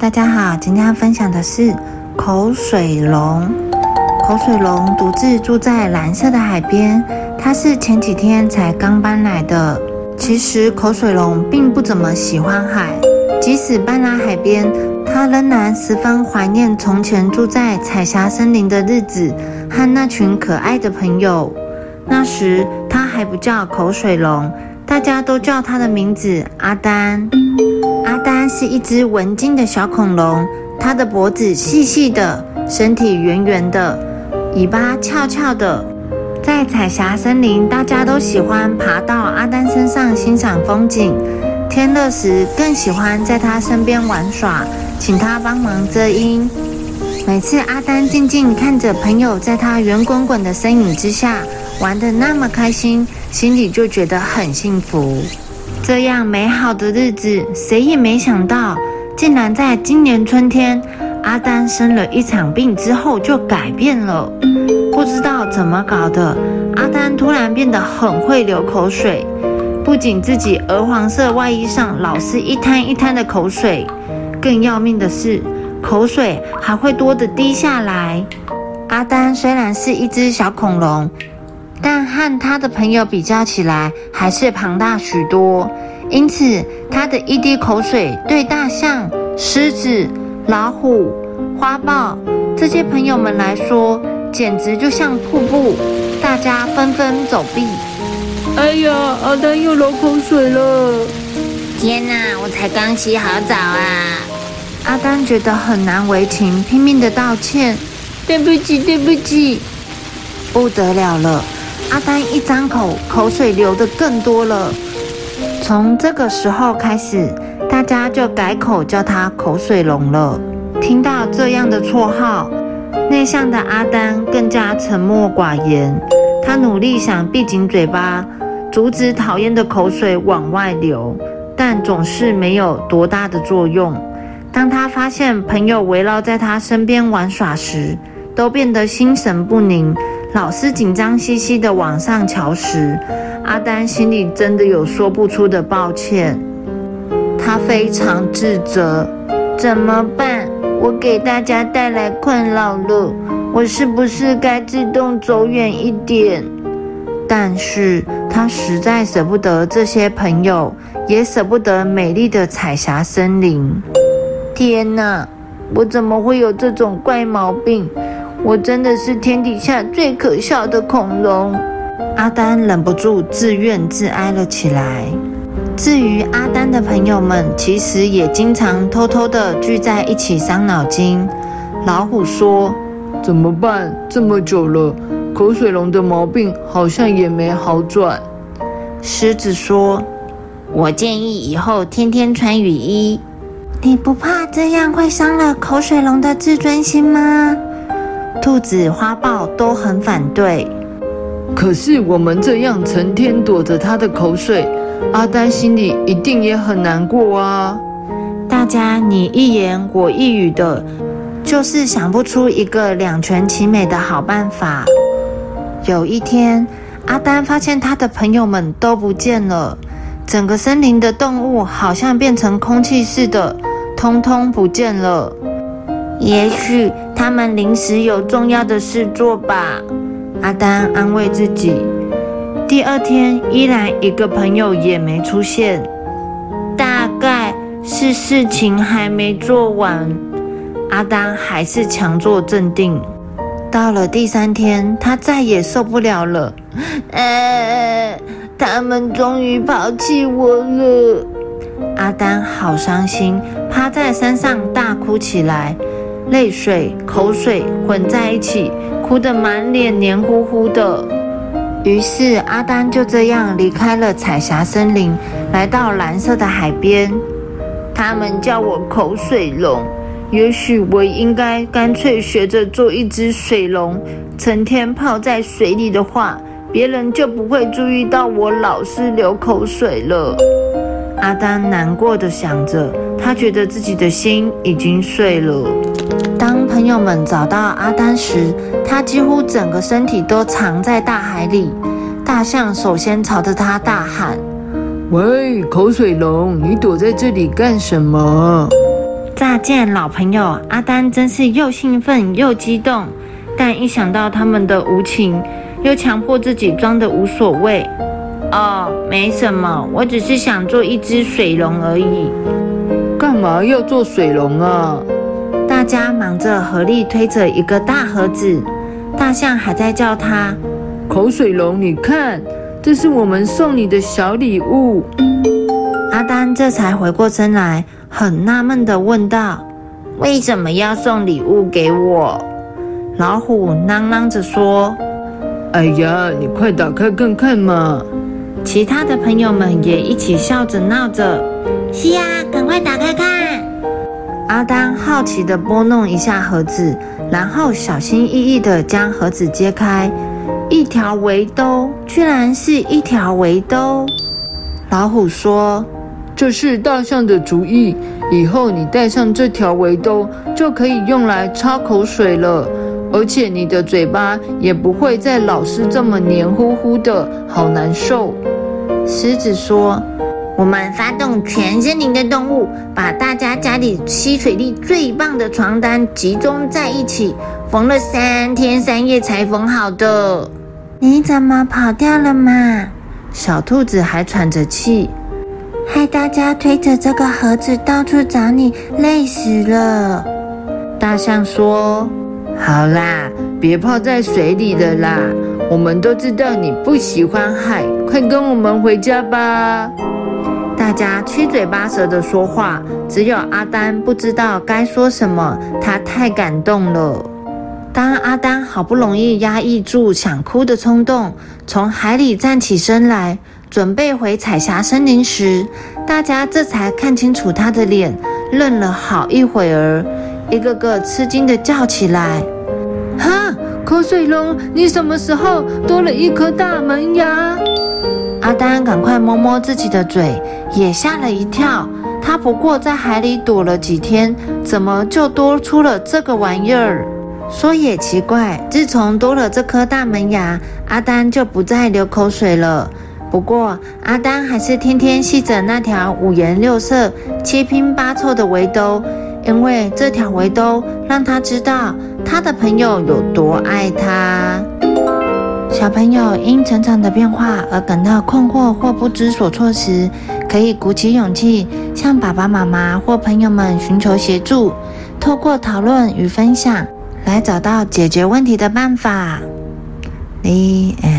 大家好，今天要分享的是口水龙。口水龙独自住在蓝色的海边，它是前几天才刚搬来的。其实口水龙并不怎么喜欢海，即使搬来海边，它仍然十分怀念从前住在彩霞森林的日子和那群可爱的朋友。那时它还不叫口水龙，大家都叫它的名字阿丹。阿丹是一只文静的小恐龙，它的脖子细细的，身体圆圆的，尾巴翘翘的。在彩霞森林，大家都喜欢爬到阿丹身上欣赏风景。天热时，更喜欢在他身边玩耍，请他帮忙遮阴。每次阿丹静静看着朋友在他圆滚滚的身影之下玩得那么开心，心里就觉得很幸福。这样美好的日子，谁也没想到，竟然在今年春天，阿丹生了一场病之后就改变了。不知道怎么搞的，阿丹突然变得很会流口水，不仅自己鹅黄色外衣上老是一滩一滩的口水，更要命的是，口水还会多的滴下来。阿丹虽然是一只小恐龙。但和他的朋友比较起来，还是庞大许多。因此，他的一滴口水对大象、狮子、老虎、花豹这些朋友们来说，简直就像瀑布，大家纷纷走避。哎呀，阿丹又流口水了！天哪，我才刚洗好澡啊！阿丹觉得很难为情，拼命的道歉：“对不起，对不起。”不得了了！阿丹一张口，口水流得更多了。从这个时候开始，大家就改口叫他口水龙了。听到这样的绰号，内向的阿丹更加沉默寡言。他努力想闭紧嘴巴，阻止讨厌的口水往外流，但总是没有多大的作用。当他发现朋友围绕在他身边玩耍时，都变得心神不宁。老师紧张兮兮的往上瞧时，阿丹心里真的有说不出的抱歉。他非常自责，怎么办？我给大家带来困扰了，我是不是该自动走远一点？但是他实在舍不得这些朋友，也舍不得美丽的彩霞森林。天哪，我怎么会有这种怪毛病？我真的是天底下最可笑的恐龙，阿丹忍不住自怨自哀了起来。至于阿丹的朋友们，其实也经常偷偷的聚在一起伤脑筋。老虎说：“怎么办？这么久了，口水龙的毛病好像也没好转。”狮子说：“我建议以后天天穿雨衣。你不怕这样会伤了口水龙的自尊心吗？”兔子、花豹都很反对，可是我们这样成天躲着他的口水，阿丹心里一定也很难过啊！大家你一言我一语的，就是想不出一个两全其美的好办法。有一天，阿丹发现他的朋友们都不见了，整个森林的动物好像变成空气似的，通通不见了。也许他们临时有重要的事做吧，阿丹安慰自己。第二天依然一个朋友也没出现，大概是事情还没做完。阿丹还是强作镇定。到了第三天，他再也受不了了，呃，他们终于抛弃我了。阿丹好伤心，趴在山上大哭起来。泪水、口水混在一起，哭得满脸黏糊糊的。于是阿丹就这样离开了彩霞森林，来到蓝色的海边。他们叫我口水龙，也许我应该干脆学着做一只水龙，成天泡在水里的话，别人就不会注意到我老是流口水了。阿丹难过的想着，他觉得自己的心已经碎了。当朋友们找到阿丹时，他几乎整个身体都藏在大海里。大象首先朝着他大喊：“喂，口水龙，你躲在这里干什么？”乍见老朋友，阿丹真是又兴奋又激动。但一想到他们的无情，又强迫自己装的无所谓。哦，没什么，我只是想做一只水龙而已。干嘛要做水龙啊？大家忙着合力推着一个大盒子，大象还在叫他口水龙。你看，这是我们送你的小礼物。阿丹这才回过身来，很纳闷地问道：“为什么要送礼物给我？”老虎囔囔着说：“哎呀，你快打开看看嘛！”其他的朋友们也一起笑着闹着：“是呀，赶快打开看！”阿丹好奇地拨弄一下盒子，然后小心翼翼地将盒子揭开，一条围兜，居然是一条围兜。老虎说：“这是大象的主意，以后你带上这条围兜，就可以用来擦口水了。”而且你的嘴巴也不会再老是这么黏糊糊的，好难受。狮子说：“我们发动全森林的动物，把大家家里吸水力最棒的床单集中在一起，缝了三天三夜才缝好的。你怎么跑掉了嘛？”小兔子还喘着气，害大家推着这个盒子到处找你，累死了。大象说。好啦，别泡在水里了啦！我们都知道你不喜欢海，快跟我们回家吧。大家七嘴八舌的说话，只有阿丹不知道该说什么，他太感动了。当阿丹好不容易压抑住想哭的冲动，从海里站起身来，准备回彩霞森林时，大家这才看清楚他的脸，愣了好一会儿。一个个吃惊的叫起来：“哈，口水龙，你什么时候多了一颗大门牙？”阿丹赶快摸摸自己的嘴，也吓了一跳。他不过在海里躲了几天，怎么就多出了这个玩意儿？说也奇怪，自从多了这颗大门牙，阿丹就不再流口水了。不过，阿丹还是天天系着那条五颜六色、七拼八凑的围兜。因为这条围兜让他知道他的朋友有多爱他。小朋友因成长的变化而感到困惑或不知所措时，可以鼓起勇气向爸爸妈妈或朋友们寻求协助，透过讨论与分享来找到解决问题的办法。The end.